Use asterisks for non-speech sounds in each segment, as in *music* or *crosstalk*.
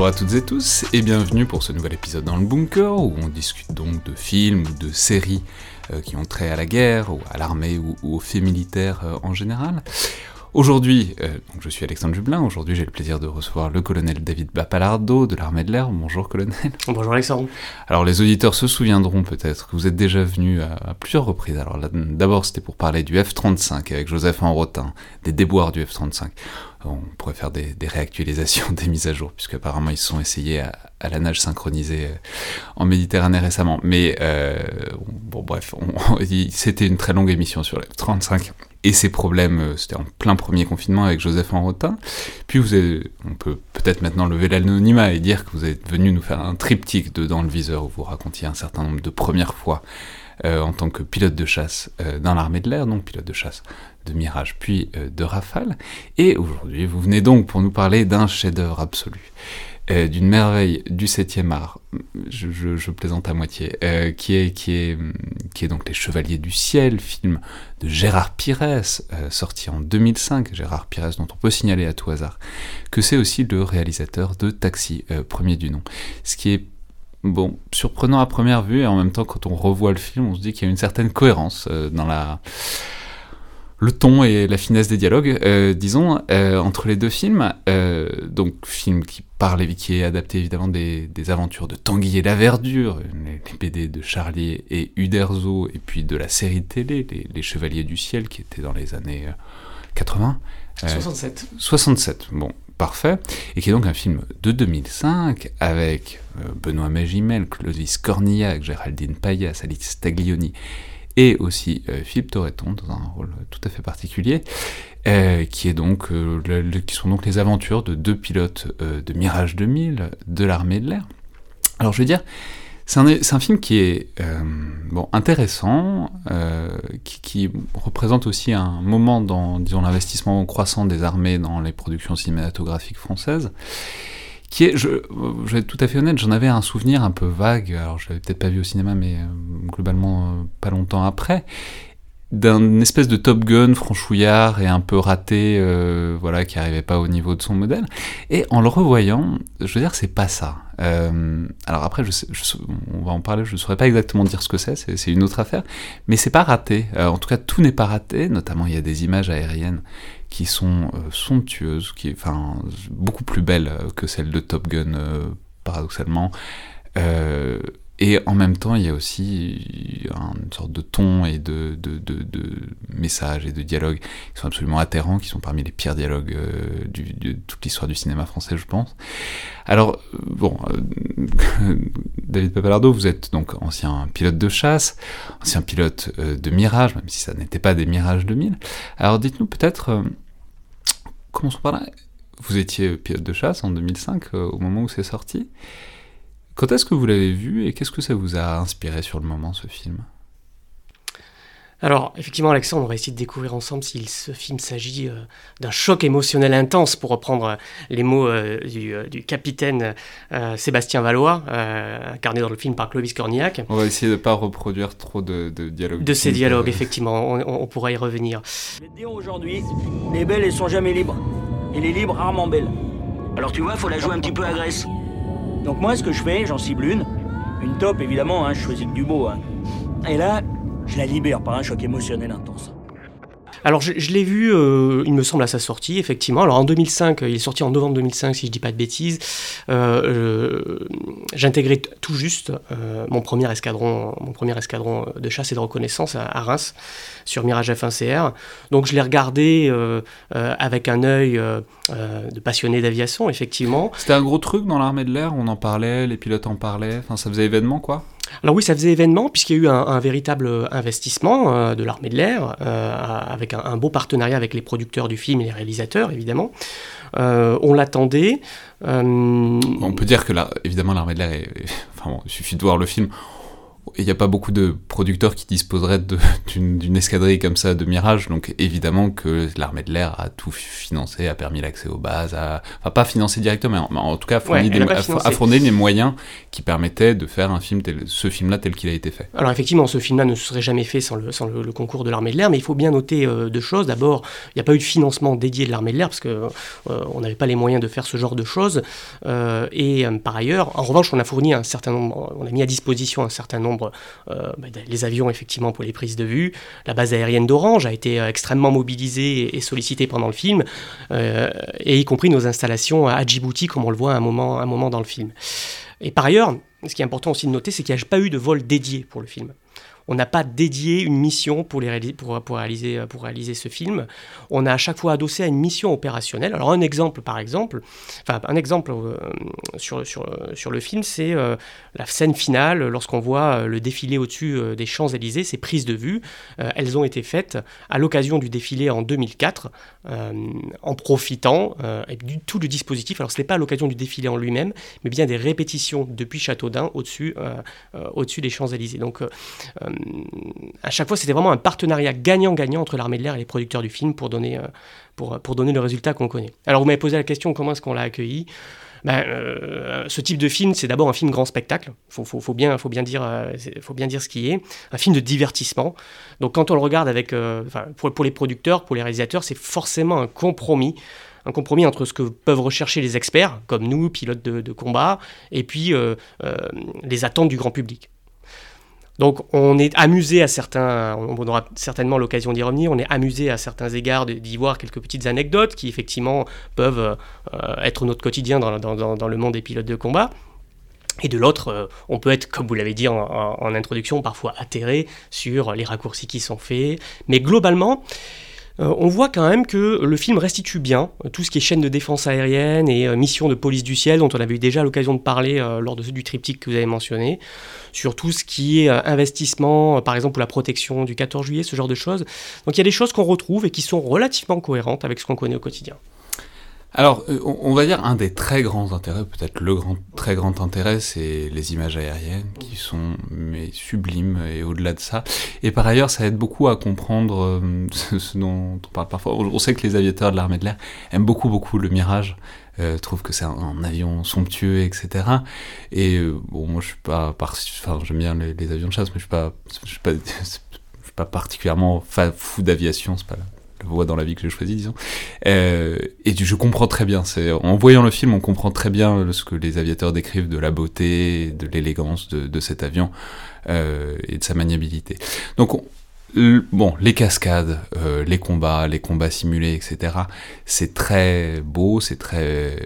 Bonjour à toutes et tous et bienvenue pour ce nouvel épisode dans le bunker où on discute donc de films ou de séries euh, qui ont trait à la guerre ou à l'armée ou, aux faits militaires euh, en général. Aujourd'hui, euh, donc je suis Alexandre Jublin, aujourd'hui j'ai le plaisir de recevoir le colonel David Bapalardo de l'armée de l'air. Bonjour colonel. *laughs* Bonjour Alexandre. Alors les auditeurs se souviendront peut-être que vous êtes déjà venu à, à plusieurs reprises. Alors d'abord c'était pour parler du F-35 avec Joseph Enrotin, des déboires du F-35. On pourrait faire des, réactualisations, *laughs* des mises à jour, puisque apparemment ils se sont essayés à, la nage synchronisée euh, en Méditerranée récemment. Mais euh, bon bref, *laughs* c'était une très longue émission sur le F-35 et ses problèmes, euh, c'était en plein premier confinement avec Joseph Enrotin. Puis vous on peut peut-être maintenant lever l'anonymat et dire que vous êtes venu nous faire un triptyque de Dans le viseur où vous racontiez un certain nombre de premières fois en tant que pilote de chasse dans l'armée de l'air, donc pilote de chasse de Mirage puis euh, de Rafale. Et aujourd'hui, vous venez donc pour nous parler d'un chef-d'œuvre absolu. Euh, d'une merveille du 7e art, je, plaisante à moitié, euh, qui, est, qui, est, donc Les Chevaliers du Ciel, film de Gérard Pires, sorti en 2005, Gérard Pires dont on peut signaler à tout hasard, que c'est aussi le réalisateur de Taxi, premier du nom. Ce qui est bon, surprenant à première vue, et en même temps quand on revoit le film, on se dit qu'il y a une certaine cohérence dans la le ton et la finesse des dialogues, euh, disons, euh, entre les deux films. Euh, donc, film qui parle et qui est adapté évidemment des, des aventures de Tanguy et la Verdure, les, les, BD de Charlier et Uderzo, et puis de la série de télé, les, les Chevaliers du Ciel, qui était dans les années 80. 67. 67, bon, parfait. Et qui est donc un film de 2005 avec Benoît Magimel, Clovis Cornillac, Géraldine Payas, Alice Taglioni et aussi euh, Philippe Torreton dans un rôle tout à fait particulier, euh, qui est donc euh, qui sont donc les aventures de deux pilotes de Mirage 2000 de l'armée de l'air. Alors je veux dire, c'est un, film qui est bon intéressant, qui, qui, représente aussi un moment dans l'investissement croissant des armées dans les productions cinématographiques françaises qui est, je, je vais être tout à fait honnête, j'en avais un souvenir un peu vague, alors je l'avais peut-être pas vu au cinéma, mais euh, globalement euh, pas longtemps après, d'un espèce de Top Gun franchouillard et un peu raté, euh, voilà, qui arrivait pas au niveau de son modèle. Et en le revoyant, je veux dire, c'est pas ça. Euh, alors après, on va en parler, je ne saurais pas exactement dire ce que c'est, c'est une autre affaire, mais c'est pas raté. Euh, en tout cas, tout n'est pas raté, notamment il y a des images aériennes qui sont somptueuses, qui, enfin, beaucoup plus belles que celles de Top Gun, paradoxalement. Et en même temps, il y a aussi une sorte de ton et de, de, messages et de dialogues qui sont absolument atterrants, qui sont parmi les pires dialogues euh, de toute l'histoire du cinéma français, je pense. Alors, bon, euh, *laughs* David Papalardo, vous êtes donc ancien pilote de chasse, ancien pilote euh, de Mirage, même si ça n'était pas des Mirages 2000. Alors, dites-nous peut-être, commençons par là, vous étiez pilote de chasse en 2005, au moment où c'est sorti. Quand est-ce que vous l'avez vu et qu'est-ce que ça vous a inspiré sur le moment, ce film? Alors, effectivement, Alexandre, on va essayer de découvrir ensemble si ce film s'agit euh, d'un choc émotionnel intense, pour reprendre euh, les mots euh, du, du, capitaine euh, Sébastien Valois, euh, incarné dans le film par Clovis Cornillac. On va essayer de ne pas reproduire trop de, de dialogues. De ces dialogues, effectivement, on, on, pourra y revenir. Je vais te dire aujourd'hui, les belles, elles sont jamais libres. Et les libres, rarement belles. Alors tu vois, faut la jouer un petit peu agresse. Donc moi, ce que je fais, j'en cible une. Une top, évidemment, hein, je choisis que du beau. Hein. Et là, je la libère par un choc émotionnel intense. Alors je, l'ai vu, euh, il me semble, à sa sortie, effectivement. Alors en 2005, il est sorti en novembre 2005, si je dis pas de bêtises. Euh, J'intégrais tout juste euh, mon premier escadron, mon premier escadron de chasse et de reconnaissance à, à Reims sur Mirage F1CR. Donc je l'ai regardé avec un œil de passionné d'aviation, effectivement. C'était un gros truc dans l'armée de l'air, on en parlait, les pilotes en parlaient, enfin ça faisait événement quoi alors oui, ça faisait événement puisqu'il y a eu un, véritable investissement euh, de l'armée de l'air, euh, avec un, beau partenariat avec les producteurs du film et les réalisateurs, évidemment. Euh, on l'attendait. On peut dire que, là, évidemment, l'armée de l'air, *laughs* enfin il suffit de voir le film, il n'y a pas beaucoup de producteurs qui disposeraient *laughs* d'une escadrille comme ça de Mirage, donc évidemment que l'armée de l'air a tout financé, a permis l'accès aux bases, a, enfin pas financé directement, mais en, tout cas fourni, a fourni les moyens qui permettaient de faire un film tel, ce film-là tel qu'il a été fait. Alors effectivement, ce film-là ne serait jamais fait sans le, sans le, concours de l'armée de l'air, mais il faut bien noter euh, deux choses. D'abord, il n'y a pas eu de financement dédié de l'armée de l'air, parce qu'on euh, on n'avait pas les moyens de faire ce genre de choses. Euh, et par ailleurs, en revanche, on a fourni un certain nombre, on a mis à disposition un certain nombre, bah, les avions effectivement pour les prises de vue. La base aérienne d'Orange a été extrêmement mobilisée et sollicitée pendant le film, et y compris nos installations à Djibouti, comme on le voit à un moment, un moment dans le film. Et par ailleurs, ce qui est important aussi de noter, c'est qu'il n'y a pas eu de vol dédié pour le film on n'a pas dédié une mission pour, les pour, réaliser, ce film. On a à chaque fois adossé à une mission opérationnelle. Alors un exemple par exemple, enfin un exemple euh, sur, le film, c'est euh, la scène finale lorsqu'on voit euh, le défilé au-dessus des Champs-Élysées, ces prises de vue. elles ont été faites à l'occasion du défilé en 2004, en profitant du tout le dispositif. Alors ce n'est pas à l'occasion du défilé en lui-même, mais bien des répétitions depuis Châteaudun au-dessus au-dessus des Champs-Élysées. Donc à chaque fois, c'était vraiment un partenariat gagnant-gagnant entre l'armée de l'air et les producteurs du film pour donner, euh, pour, pour donner le résultat qu'on connaît. Alors, vous m'avez posé la question comment est-ce qu'on l'a accueilli? Ben, euh, ce type de film, c'est d'abord un film grand spectacle. Il faut, bien, faut, bien dire, euh, faut bien dire ce qui est. Un film de divertissement. Donc quand on le regarde avec, pour, pour, les producteurs, pour les réalisateurs, c'est forcément un compromis. Un compromis entre ce que peuvent rechercher les experts, comme nous, pilotes de combat, et puis les attentes du grand public. Donc on est amusé à certains, on aura certainement l'occasion d'y revenir, on est amusé à certains égards d'y voir quelques petites anecdotes qui effectivement peuvent euh, être notre quotidien dans, le monde des pilotes de combat. Et de l'autre, euh, on peut être, comme vous l'avez dit en, introduction, parfois atterré sur les raccourcis qui sont faits. Mais globalement, euh, on voit quand même que le film restitue bien tout ce qui est chaîne de défense aérienne et mission de police du ciel, dont on avait eu déjà l'occasion de parler lors de, du triptyque que vous avez mentionné sur tout ce qui est euh, investissement, euh, par exemple pour la protection du 14 juillet, ce genre de choses. Donc il y a des choses qu'on retrouve et qui sont relativement cohérentes avec ce qu'on connaît au quotidien. Alors, euh, on va dire un des très grands intérêts, peut-être le grand, très grand intérêt, c'est les images aériennes qui sont mais sublimes et au-delà de ça. Et par ailleurs, ça aide beaucoup à comprendre *laughs* ce, dont on parle parfois. On sait que les aviateurs de l'armée de l'air aiment beaucoup beaucoup le Mirage euh, trouve que c'est un, avion somptueux, etc. Et euh, bon, moi je suis pas, enfin j'aime bien les, avions de chasse, mais je suis pas, je suis pas, *laughs* suis pas particulièrement fou d'aviation, c'est pas la, voie dans la vie que j'ai choisi, disons. Euh, et je comprends très bien, c'est en voyant le film, on comprend très bien ce que les aviateurs décrivent de la beauté, de l'élégance de, cet avion euh, et de sa maniabilité. Donc on, bon, les cascades, euh, les combats, les combats simulés, etc. C'est très beau, c'est très,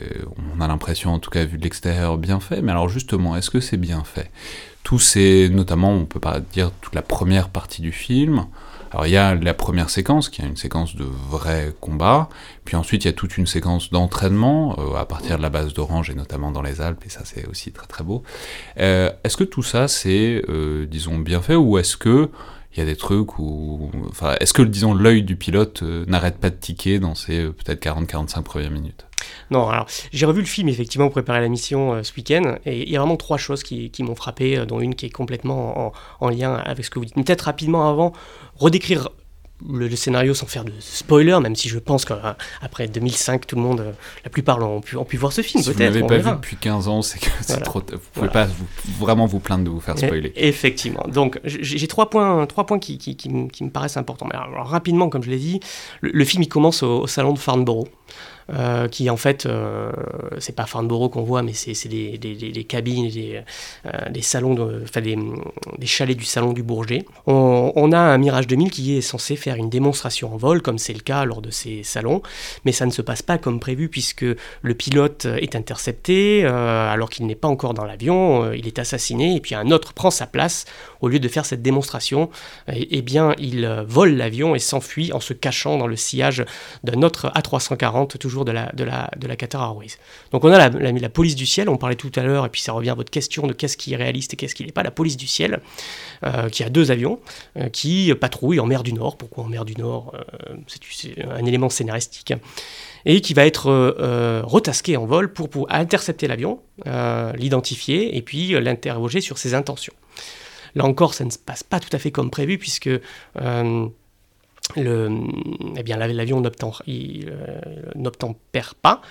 on a l'impression, en tout cas vu de l'extérieur, bien fait. Mais alors justement, est-ce que c'est bien fait? Tout c'est, notamment, on peut pas dire toute la première partie du film. Alors il y a la première séquence qui est une séquence de vrais combats, puis ensuite il y a toute une séquence d'entraînement euh, à partir de la base d'Orange et notamment dans les Alpes, et ça c'est aussi très très beau. Euh, est-ce que tout ça c'est, disons, bien fait, ou est-ce que il y a des trucs où. Enfin, est-ce que, disons, l'œil du pilote euh, n'arrête pas de tiquer dans ces euh, peut-être 40-45 premières minutes? Non, alors, j'ai revu le film, effectivement, pour préparer la mission euh, ce week-end, et il y a vraiment trois choses qui, m'ont frappé, dont une qui est complètement en, en, lien avec ce que vous dites. Peut-être rapidement avant, redécrire le, scénario sans faire de spoiler, même si je pense qu'après 2005, tout le monde, la plupart ont pu, ont pu voir ce film. Si vous ne l'avez pas vu depuis 15 ans, c'est que c'est trop. Vous pouvez pas vraiment vous plaindre de vous faire spoiler. effectivement. Donc j'ai trois points, trois points qui, qui, qui, me paraissent importants. Alors, rapidement, comme je l'ai dit, le, film il commence au, au salon de Farnborough. Euh, qui en fait, euh, c'est pas Farnborough qu'on voit, mais c'est des, cabines, des, euh, des salons, de, enfin des, chalets du salon du Bourget. On, on, a un Mirage 2000 qui est censé faire une démonstration en vol, comme c'est le cas lors de ces salons, mais ça ne se passe pas comme prévu puisque le pilote est intercepté alors qu'il n'est pas encore dans l'avion, il est assassiné et puis un autre prend sa place au lieu de faire cette démonstration. Et, eh bien, il vole l'avion et s'enfuit en se cachant dans le sillage d'un autre A340 toujours de la, Qatar Airways. Donc on a la, police du ciel, on parlait tout à l'heure, et puis ça revient à votre question de qu'est-ce qui est réaliste et qu'est-ce qui n'est pas. La police du ciel, euh, qui a deux avions, euh, qui patrouillent en mer du Nord. Pourquoi en mer du Nord euh, C'est un élément scénaristique. Et qui va être retasqué en vol pour, pour intercepter l'avion, l'identifier et puis l'interroger sur ses intentions. Là encore, ça ne se passe pas tout à fait comme prévu, puisque le, eh bien, l'avion n'obtempère pas.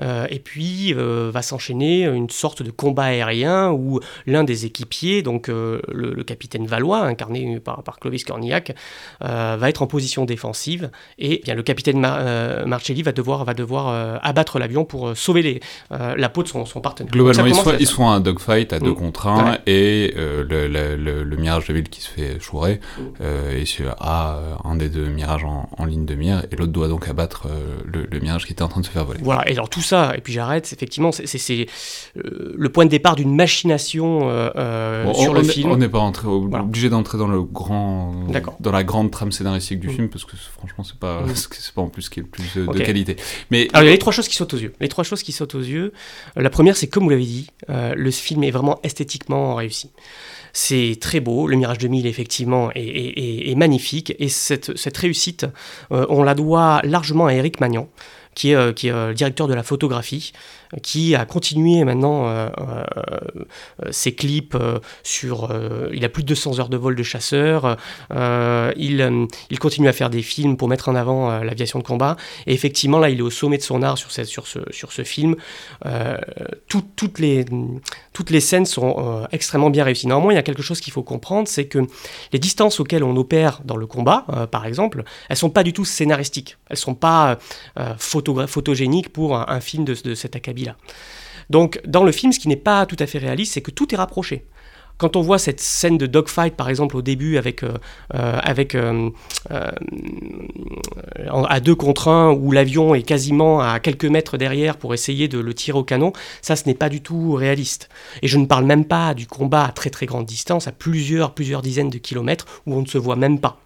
Euh, et puis euh, va s'enchaîner une sorte de combat aérien où l'un des équipiers, donc euh, le, capitaine Valois, incarné par, Clovis Cornillac, va être en position défensive et eh bien, le capitaine Marcelli va devoir, va devoir abattre l'avion pour sauver les, la peau de son, partenaire. Globalement, ils sont, à un dogfight à deux mm. contre un et le, Mirage de ville qui se fait chourer et a un des deux mirages en, ligne de mire et l'autre doit donc abattre le, Mirage qui était en train de se faire voler. Voilà, et alors tout ça, et puis j'arrête, effectivement, c'est euh, le point de départ d'une machination euh, euh, sur le film. On n'est pas obligé d'entrer dans le grand, dans la grande trame scénaristique du mm. film, parce que franchement, c'est pas, mm. *laughs* c'est pas en plus ce qui est le plus de qualité. Mais Alors, il y a les trois choses qui sautent aux yeux. Les trois choses qui sautent aux yeux. La première, c'est comme vous l'avez dit, le film est vraiment esthétiquement réussi. C'est très beau, le Mirage 2000 effectivement est, magnifique et cette, cette réussite, on la doit largement à Eric Magnan qui est, euh, qui est euh, directeur de la photographie, qui a continué maintenant euh, ses clips sur... il a plus de 200 heures de vol de chasseur, il, il continue à faire des films pour mettre en avant l'aviation de combat, et effectivement là il est au sommet de son art sur, sur, ce, sur ce film. toutes, les, toutes les scènes sont extrêmement bien réussies. Néanmoins il y a quelque chose qu'il faut comprendre, c'est que les distances auxquelles on opère dans le combat, par exemple, elles sont pas du tout scénaristiques, elles sont pas photo photogénique pour un, film de, cet Donc, dans le film, ce qui n'est pas tout à fait réaliste, c'est que tout est rapproché quand on voit cette scène de dogfight, par exemple, au début, avec, euh, euh, euh, à deux contre un, où l'avion est quasiment à quelques mètres derrière pour essayer de le tirer au canon, ça, ce n'est pas du tout réaliste. Et je ne parle même pas du combat à très très grande distance, à plusieurs, plusieurs dizaines de kilomètres, où on ne se voit même pas.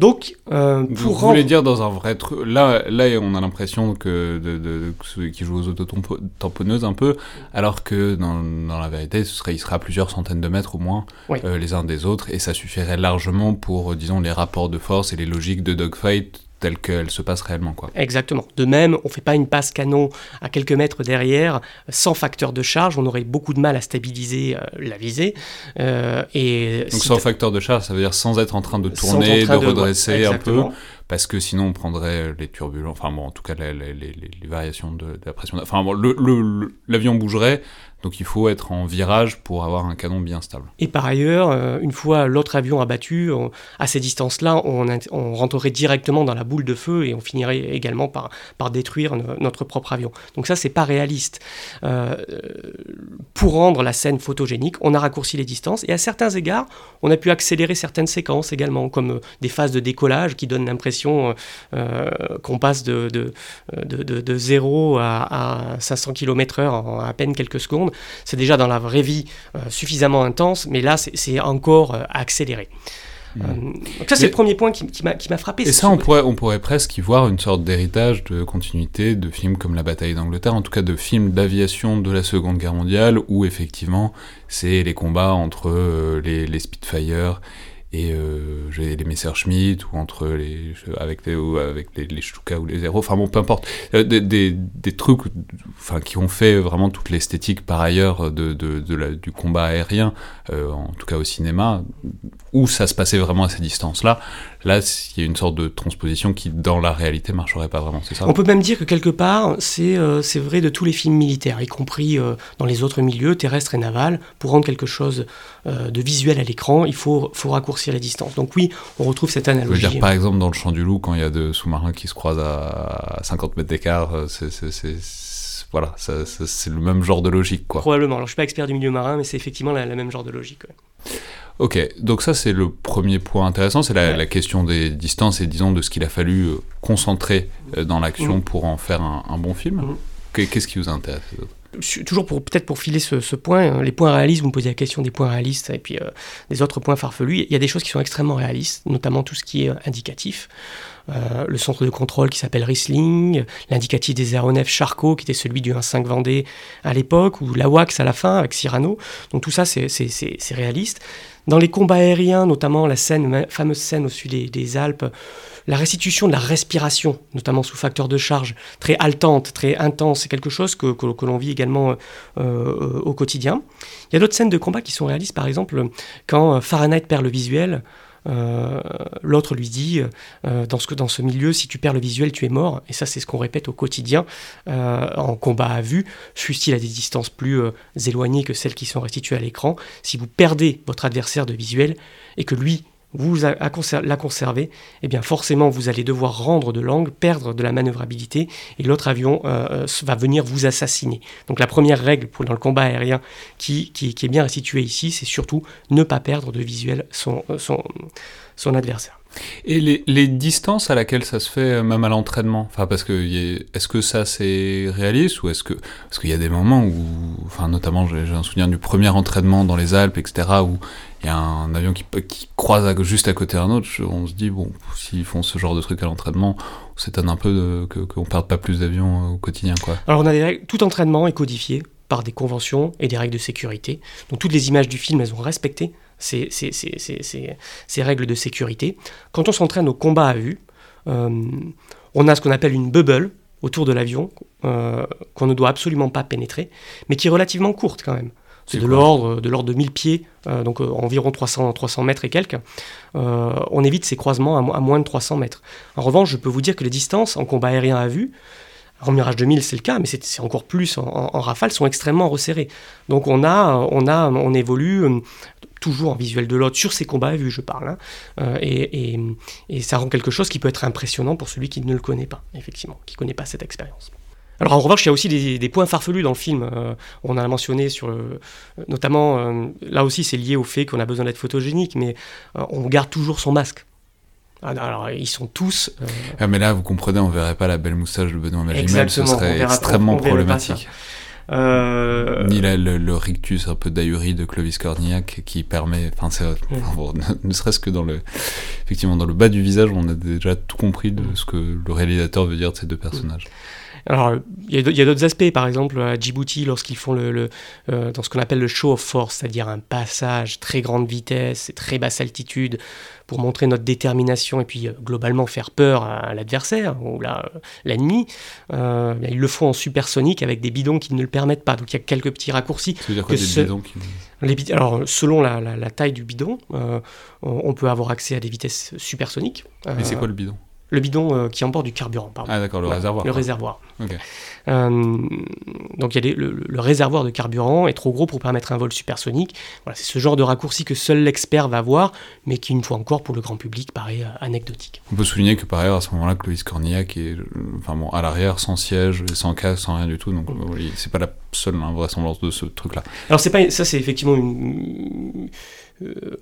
Donc, euh, pour Vous voulez dire dans un vrai truc. Là, là, on a l'impression que de, de, ceux qui jouent aux autotamponneuses un peu, alors que dans, dans, la vérité, ce serait, il sera à plusieurs centaines de mètres au moins euh, les uns des autres, et ça suffirait largement pour, disons, les rapports de force et les logiques de dogfight telle qu'elle se passe réellement. Quoi. Exactement. De même, on ne fait pas une passe canon à quelques mètres derrière sans facteur de charge, on aurait beaucoup de mal à stabiliser euh, la visée. Euh, et Donc sans facteur de charge, ça veut dire sans être en train de tourner, de, redresser un peu parce que sinon on prendrait les turbulences, enfin bon, en tout cas les, les, les, variations de, de, la pression. Enfin bon, l'avion bougerait, donc il faut être en virage pour avoir un canon bien stable. Et par ailleurs, euh, une fois l'autre avion abattu, à ces distances-là, on, rentrerait directement dans la boule de feu et on finirait également par, détruire notre propre avion. Donc ça, c'est pas réaliste. Euh, pour rendre la scène photogénique, on a raccourci les distances et à certains égards, on a pu accélérer certaines séquences également, comme euh, des phases de décollage qui donnent l'impression qu'on passe de, 0 à, à 500 km/h en à peine quelques secondes c'est déjà dans la vraie vie euh, suffisamment intense, mais là, c'est encore euh, accéléré. Hmm. Euh, donc ça, c'est le premier point qui, qui m'a frappé. Et ça, on pourrait, on pourrait presque y voir une sorte d'héritage de continuité de films comme La bataille d'Angleterre, en tout cas de films d'aviation de la Seconde Guerre mondiale, où effectivement, c'est les combats entre les, les Spitfire et euh, j'ai les Messerschmitt ou entre les avec les ou avec les, les Stuka ou les Zero. Enfin bon peu importe. Euh, des, des, des, trucs enfin qui ont fait vraiment toute l'esthétique par ailleurs de, de, de la, du combat aérien euh, en tout cas au cinéma où ça se passait vraiment à ces distances là là il y a une sorte de transposition qui dans la réalité marcherait pas vraiment c'est ça on peut même dire que quelque part c'est euh, c'est vrai de tous les films militaires y compris euh, dans les autres milieux terrestres et navals pour rendre quelque chose de visuel à l'écran il faut faut raccourcir la distance. Donc oui, on retrouve cette analogie. Je veux dire, par exemple, dans le champ du loup, quand il y a deux sous-marins qui se croisent à 50 mètres d'écart, euh, c'est voilà, c'est le même genre de logique. Quoi. Probablement. Alors, je suis pas expert du milieu marin, mais c'est effectivement la, même genre de logique. Ok, donc ça c'est le premier point intéressant, c'est la, question des distances et disons de ce qu'il a fallu euh, concentrer euh, dans l'action mmh. pour en faire un, bon film. Mmh. Qu'est-ce qui vous intéresse toujours pour peut-être pour filer ce, point, hein, les points réalistes, vous me posez la question des points réalistes et puis euh, des autres points farfelus. Il y a des choses qui sont extrêmement réalistes, notamment tout ce qui est euh, indicatif. le centre de contrôle qui s'appelle Riesling, l'indicatif des aéronefs Charcot qui était celui du 1.5 Vendée à l'époque, ou la Wax à la fin avec Cyrano. Donc tout ça c'est réaliste. Dans les combats aériens, notamment la scène, fameuse scène au sud des, Alpes, la restitution de la respiration, notamment sous facteur de charge, très haletante, très intense, c'est quelque chose que, que, l'on vit également euh, au quotidien. Il y a d'autres scènes de combat qui sont réalistes, par exemple, quand Fahrenheit perd le visuel, euh, l'autre lui dit, euh, dans, ce, dans ce milieu, si tu perds le visuel, tu es mort. Et ça, c'est ce qu'on répète au quotidien euh, en combat à vue, fût-il à des distances plus éloignées que celles qui sont restituées à l'écran. Si vous perdez votre adversaire de visuel et que lui vous la conserver, eh bien forcément vous allez devoir rendre de l'angle, perdre de la manœuvrabilité, et l'autre avion euh, euh, va venir vous assassiner. Donc la première règle dans le combat aérien qui, est bien restituée ici, c'est surtout ne pas perdre de visuel son, euh, adversaire. Et les, distances à laquelle ça se fait, même à l'entraînement Enfin, parce que est-ce que ça c'est réaliste ou est-ce que parce qu'il y a des moments où, enfin, notamment j'ai un souvenir du premier entraînement dans les Alpes, etc., où il y a un avion qui, croise juste à côté d'un autre, on se dit, bon, s'ils font ce genre de truc à l'entraînement, on s'étonne un peu qu'on ne perde pas plus d'avions euh, au quotidien. Quoi. Alors, tout entraînement est codifié par des conventions et des règles de sécurité. Donc, toutes les images du film, elles ont respecté ces, ces, ces, ces règles de sécurité. Quand on s'entraîne au combat à vue, euh, on a ce qu'on appelle une bubble autour de l'avion euh, qu'on ne doit absolument pas pénétrer, mais qui est relativement courte quand même. C'est de l'ordre de l'ordre de 1000 pieds, euh, donc environ 300, 300 mètres et quelques. On évite ces croisements à, moins de 300 mètres. En revanche, je peux vous dire que les distances en combat aérien à vue, en Mirage 2000 c'est le cas, mais c'est encore plus en, rafale, sont extrêmement resserrées. Donc on a, on a, on évolue toujours en visuel de l'autre sur ces combats à vue, je parle, hein. et, et, ça rend quelque chose qui peut être impressionnant pour celui qui ne le connaît pas, effectivement, qui ne connaît pas cette expérience. Alors en revanche, il y a aussi des, points farfelus dans le film. Euh, on a mentionné sur, notamment, euh, là aussi c'est lié au fait qu'on a besoin d'être photogénique, mais euh, on garde toujours son masque. Ah, alors ils sont tous. Ah, mais là, vous comprenez, on verrait pas la belle moustache de Benoît Magimel, ce serait extrêmement problématique. Ni le, rictus un peu d'ahurie de Clovis Cornillac qui permet, enfin c'est, *laughs* ne, serait-ce que dans le, effectivement dans le bas du visage, on a déjà tout compris de ce que le réalisateur veut dire de ces deux personnages. Alors, il y a d'autres aspects, par exemple à Djibouti, lorsqu'ils font le, euh, dans ce qu'on appelle le show of force, c'est-à-dire un passage très grande vitesse et très basse altitude pour montrer notre détermination et puis euh, globalement faire peur à, l'adversaire ou l'ennemi. Euh, ils le font en supersonique avec des bidons qui ne le permettent pas. Donc il y a quelques petits raccourcis. Ça veut dire quoi, des bidons les, Alors, selon la, taille du bidon, on peut avoir accès à des vitesses supersoniques. Mais c'est quoi le bidon? Le bidon euh, qui emporte du carburant. Pardon. Ah d'accord, le réservoir. Le réservoir. Euh, donc y a le, réservoir de carburant est trop gros pour permettre un vol supersonique. Voilà, c'est ce genre de raccourci que seul l'expert va voir, mais qui une fois encore pour le grand public paraît euh, anecdotique. On peut souligner que par ailleurs à ce moment-là, Clovis Cornillac est enfin bon, à l'arrière, sans siège, sans casque, sans rien du tout. Donc c'est pas la seule invraisemblance de ce truc-là. Alors c'est pas ça, c'est effectivement une euh,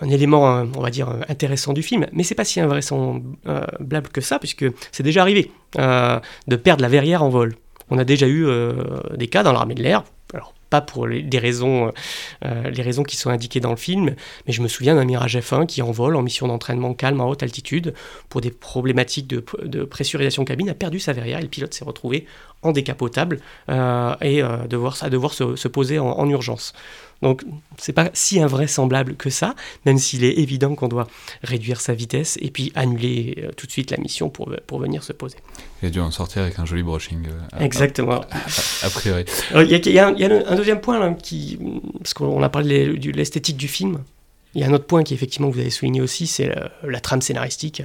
un élément, on va dire, intéressant du film, mais c'est pas si invraisemblable que ça, puisque c'est déjà arrivé euh, de perdre la verrière en vol. On a déjà eu euh, des cas dans l'armée de l'air, pas pour les, raisons, les raisons qui sont indiquées dans le film, mais je me souviens d'un Mirage F1 qui en vol, en mission d'entraînement calme en haute altitude, pour des problématiques de, pressurisation cabine, a perdu sa verrière et le pilote s'est retrouvé en décapotable et devoir, à devoir se, poser en urgence. Donc c'est pas si invraisemblable que ça, même s'il est évident qu'on doit réduire sa vitesse et puis annuler euh, tout de suite la mission pour, pour venir se poser. Il a dû en sortir avec un joli brushing. Euh, Exactement. *laughs* A, priori. Il y, a, un deuxième point, là, qui, parce qu'on a parlé de l'esthétique du film. Il y a un autre point qui, effectivement, vous avez souligné aussi, c'est la, trame scénaristique.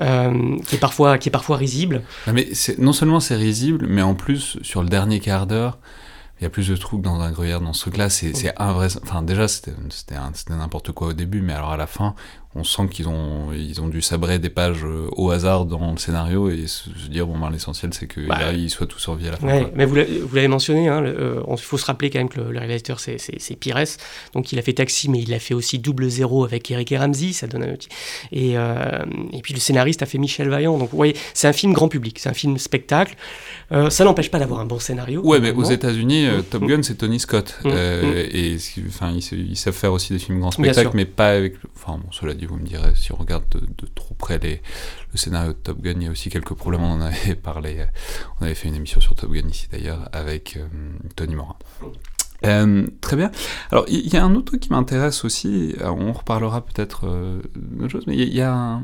Euh, qui, est parfois, qui est parfois risible. mais non seulement c'est risible, mais en plus, sur le dernier quart d'heure, il y a plus de trous dans un gruyère dans ce truc-là. C'est vrai Enfin, déjà, c'était n'importe quoi au début, mais alors à la fin, on sent qu'ils ont, ils ont dû sabrer des pages euh, au hasard dans le scénario et se dire bon ben l'essentiel c'est qu'ils bah, soient tous en vie à la fin. mais vous l'avez mentionné, hein, euh, il faut se rappeler quand même que le, réalisateur c'est Pires, donc il a fait Taxi mais il a fait aussi Double Zéro avec Eric et Ramsey, ça donne un et, euh, et puis le scénariste a fait Michel Vaillant, donc vous voyez c'est un film grand public, c'est un film spectacle, ça n'empêche pas d'avoir un bon scénario. Ouais mais aux États-Unis mm. Top Gun c'est Tony Scott mm. Mm. et enfin ils, savent faire aussi des films grand spectacle mais pas avec, enfin bon cela dit vous me direz, si on regarde de, trop près le scénario de Top Gun, il y a aussi quelques problèmes, on en avait *laughs* parlé, on avait fait une émission sur Top Gun ici d'ailleurs, avec Tony Morin. très bien. Alors, il y, a un autre truc qui m'intéresse aussi, on reparlera peut-être d'autre chose, mais il y, a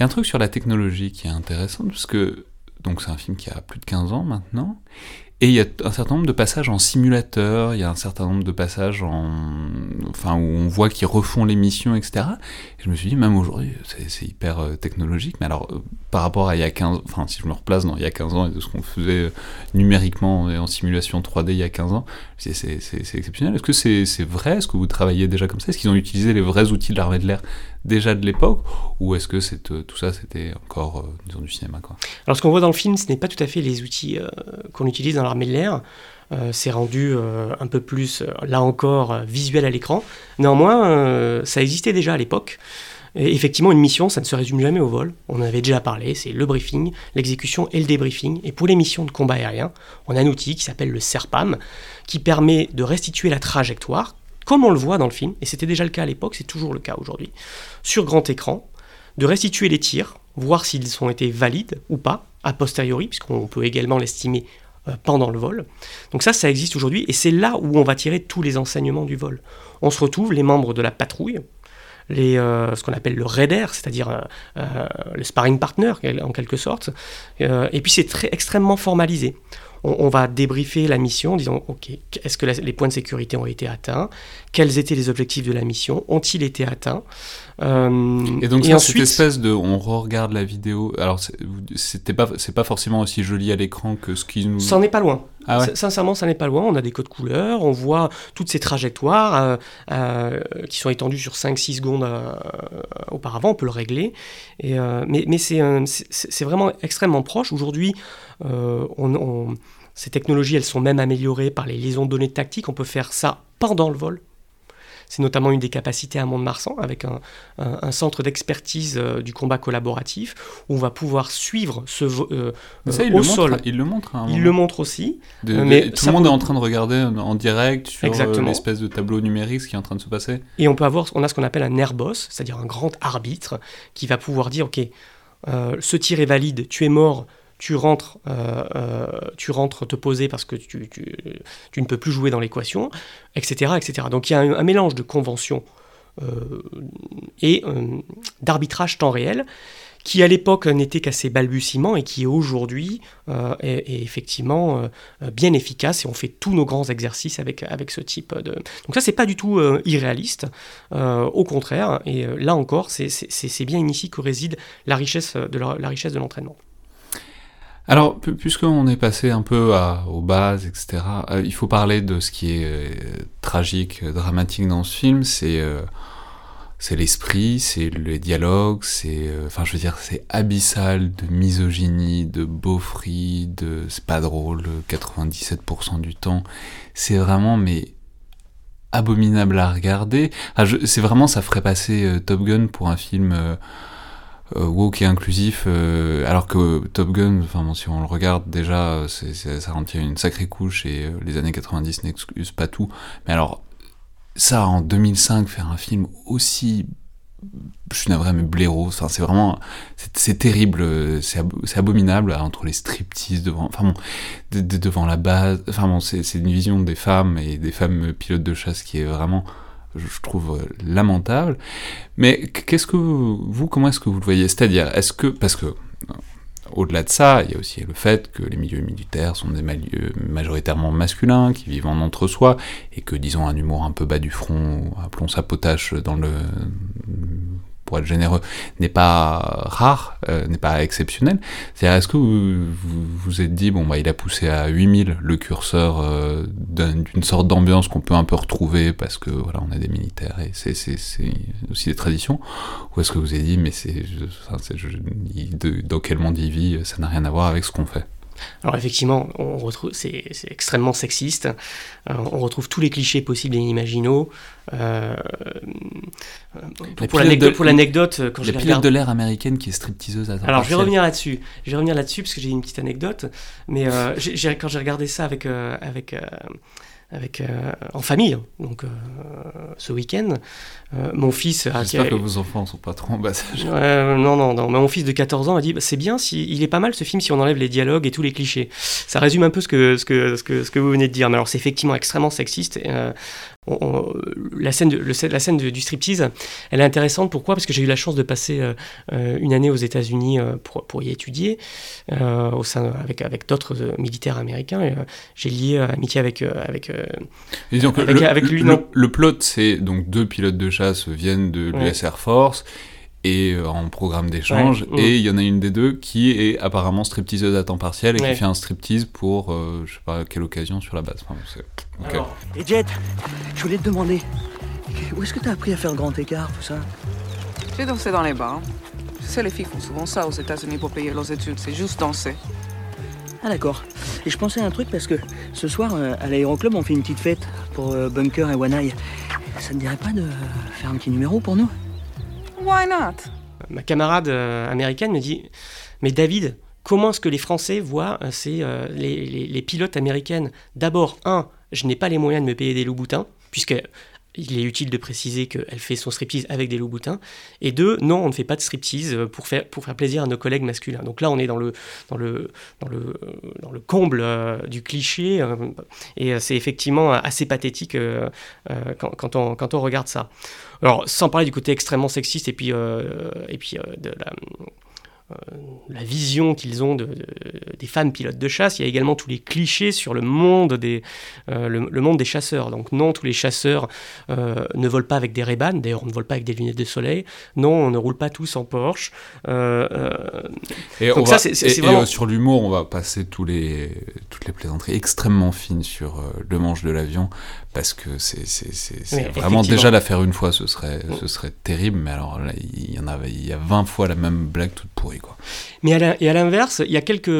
un, truc sur la technologie qui est intéressant, parce c'est un film qui a plus de 15 ans maintenant, et il y a un certain nombre de passages en simulateur, il y a un certain nombre de passages en, enfin, où on voit qu'ils refont l'émission, etc. Et je me suis dit, même aujourd'hui, c'est hyper euh, technologique, mais alors, euh, par rapport à il y a 15 enfin, si je me replace dans il y a 15 ans et de ce qu'on faisait euh, numériquement et en simulation 3D il y a 15 ans, c'est exceptionnel. Est-ce que c'est vrai? Est-ce que vous travaillez déjà comme ça? Est-ce qu'ils ont utilisé les vrais outils de l'armée de l'air? Déjà de l'époque ou est-ce que euh, tout ça c'était encore euh, du cinéma Alors ce qu'on voit dans le film, ce n'est pas tout à fait les outils euh, qu'on utilise dans l'armée de l'air. c'est rendu un peu plus, là encore, visuel à l'écran. Néanmoins, ça existait déjà à l'époque. Effectivement, une mission, ça ne se résume jamais au vol. On en avait déjà parlé, c'est le briefing, l'exécution et le débriefing. Et pour les missions de combat aérien, on a un outil qui s'appelle le SERPAM, qui permet de restituer la trajectoire comme on le voit dans le film, et c'était déjà le cas à l'époque, c'est toujours le cas aujourd'hui, sur grand écran, de restituer les tirs, voir s'ils ont été valides ou pas, a posteriori, puisqu'on peut également l'estimer euh, pendant le vol. Donc ça, ça existe aujourd'hui, et c'est là où on va tirer tous les enseignements du vol. On se retrouve, les membres de la patrouille, euh, ce qu'on appelle le raider, c'est-à-dire euh, le sparring partner en quelque sorte, et puis c'est très extrêmement formalisé on, va débriefer la mission en disant, OK, est-ce que les points de sécurité ont été atteints? Quels étaient les objectifs de la mission? Ont-ils été atteints? Euh, Et donc, c'est cette espèce de, on regarde la vidéo, alors c'était pas, c'est pas forcément aussi joli à l'écran que ce qui nous... Ça n'est pas loin. Ah sincèrement, ça n'est pas loin. On a des codes couleurs, on voit toutes ces trajectoires euh, euh, qui sont étendues sur 5-6 secondes auparavant, on peut le régler. Et, mais mais c'est vraiment extrêmement proche. Aujourd'hui, on, ces technologies, elles sont même améliorées par les liaisons de données tactiques. On peut faire ça pendant le vol. C'est notamment une des capacités à Mont-de-Marsan, avec un, centre d'expertise euh, du combat collaboratif, où on va pouvoir suivre ce euh, ça, il au le sol. Montre, il le montre. il le montre aussi. mais tout le monde est en train de regarder en direct sur euh, l'espèce de tableau numérique ce qui est en train de se passer. Et on peut avoir, on a ce qu'on appelle un airboss, c'est-à-dire un grand arbitre, qui va pouvoir dire, ok, ce tir est valide, tu es mort tu rentres, euh, euh, tu rentres te poser parce que tu, ne peux plus jouer dans l'équation, etc., etc. Donc il y a un, mélange de convention euh, et d'arbitrage temps réel qui à l'époque n'était qu'à ses balbutiements et qui aujourd'hui est, effectivement bien efficace et on fait tous nos grands exercices avec, avec ce type de... Donc ça c'est pas du tout irréaliste, au contraire, et là encore c'est bien ici que réside la richesse de l'entraînement. Alors, puisqu'on est passé un peu aux bases, etc., euh, il faut parler de ce qui est euh, tragique, dramatique dans ce film. C'est euh, l'esprit, c'est les dialogues, c'est, enfin, je veux dire, c'est abyssal de misogynie, de beaufrie, de c'est pas drôle, 97% du temps. C'est vraiment, mais abominable à regarder. Ah, c'est vraiment, ça ferait passer Top Gun pour un film euh, woke et inclusif, euh, alors que Top Gun, enfin si on le regarde déjà, c'est, ça rentre une sacrée couche et euh, les années 90 n'excusent pas tout. Mais alors, ça en 2005, faire un film aussi je suis navré, mais blaireau, enfin, c'est vraiment, c'est terrible, c'est abominable entre les striptease devant, enfin bon, devant la base, enfin bon, c'est une vision des femmes et des femmes pilotes de chasse qui est vraiment je trouve euh, lamentable. Mais qu'est-ce que vous, comment est-ce que vous le voyez? C'est-à-dire, est-ce que, parce que euh, au-delà de ça, il y a aussi le fait que les milieux militaires sont des milieux majoritairement masculins, qui vivent en entre-soi, et que, disons, un humour un peu bas du front, appelons ça potache dans le être généreux, n'est pas rare, euh, n'est pas exceptionnel. C'est-à-dire, est-ce que vous vous, êtes dit, bon, bah, il a poussé à 8000 le curseur euh, d'une sorte d'ambiance qu'on peut un peu retrouver parce que, voilà, on a des militaires et c'est aussi des traditions, ou est-ce que vous avez dit, mais c'est, dans quel monde il vit, ça n'a rien à voir avec ce qu'on fait? Alors effectivement, on retrouve, c'est, extrêmement sexiste. Euh, on retrouve tous les clichés possibles et inimaginaux. Euh, pour, l'anecdote, quand je pilote de l'air américaine qui est stripteaseuse. À Alors je vais revenir là-dessus. Je vais revenir là-dessus parce que j'ai une petite anecdote. Mais euh, quand j'ai regardé ça avec avec avec, en famille, donc ce week-end. mon fils. J'espère que vos enfants ne sont pas trop en bas âge. non, non, non. Mais mon fils de 14 ans a dit bah, c'est bien, si, il est pas mal ce film si on enlève les dialogues et tous les clichés. Ça résume un peu ce que, ce que, ce que, ce que vous venez de dire. Mais alors, c'est effectivement extrêmement sexiste la scène, de, la scène du striptease, elle est intéressante. Pourquoi? Parce que j'ai eu la chance de passer euh, euh, une année aux États-Unis euh, pour, pour, y étudier, au sein, avec, avec d'autres militaires américains. j'ai lié amitié avec, avec, avec, lui. Le, plot, c'est donc deux pilotes de chasse viennent de l'US Air Force et euh, en programme d'échange. Et il y en a une des deux qui est apparemment stripteaseuse à temps partiel et qui fait un striptease pour, euh, je sais pas quelle occasion sur la base. Et Jet, je voulais te demander, où est-ce que tu as appris à faire le grand écart, tout ça? J'ai dansé dans les bars. Tu sais, les filles font souvent ça aux États-Unis pour payer leurs études, c'est juste danser. Ah d'accord. Et je pensais à un truc parce que ce soir, euh, à l'aéroclub, on fait une petite fête pour Bunker et Eye. Ça ne dirait pas de faire un petit numéro pour nous? Ma camarade euh, américaine me dit Mais David, comment est-ce que les Français voient euh, euh, les, pilotes américaines? D'abord, un, je n'ai pas les moyens de me payer des loups-boutins, puisque il est utile de préciser qu'elle fait son striptease avec des loups-boutins. Et deux, non, on ne fait pas de striptease pour faire, pour faire plaisir à nos collègues masculins. Donc là, on est dans le, dans le, dans le, dans le comble du cliché. et c'est effectivement assez pathétique quand, on, quand on regarde ça. Alors, sans parler du côté extrêmement sexiste et puis, euh, et puis euh, de la, euh, la vision qu'ils ont de, des femmes pilotes de chasse. Il y a également tous les clichés sur le monde des, euh, le, monde des chasseurs. Donc non, tous les chasseurs euh, ne volent pas avec des ray D'ailleurs, on ne vole pas avec des lunettes de soleil. Non, on ne roule pas tous en Porsche. et donc ça, c'est vraiment... sur l'humour, on va passer tous les, toutes les plaisanteries extrêmement fines sur le manche de l'avion parce que c'est vraiment déjà la faire une fois, ce serait, ce serait terrible. Mais alors là, il y en avait, il y a 20 fois la même blague toute pourrie. Mais à l'inverse, il y a quelques,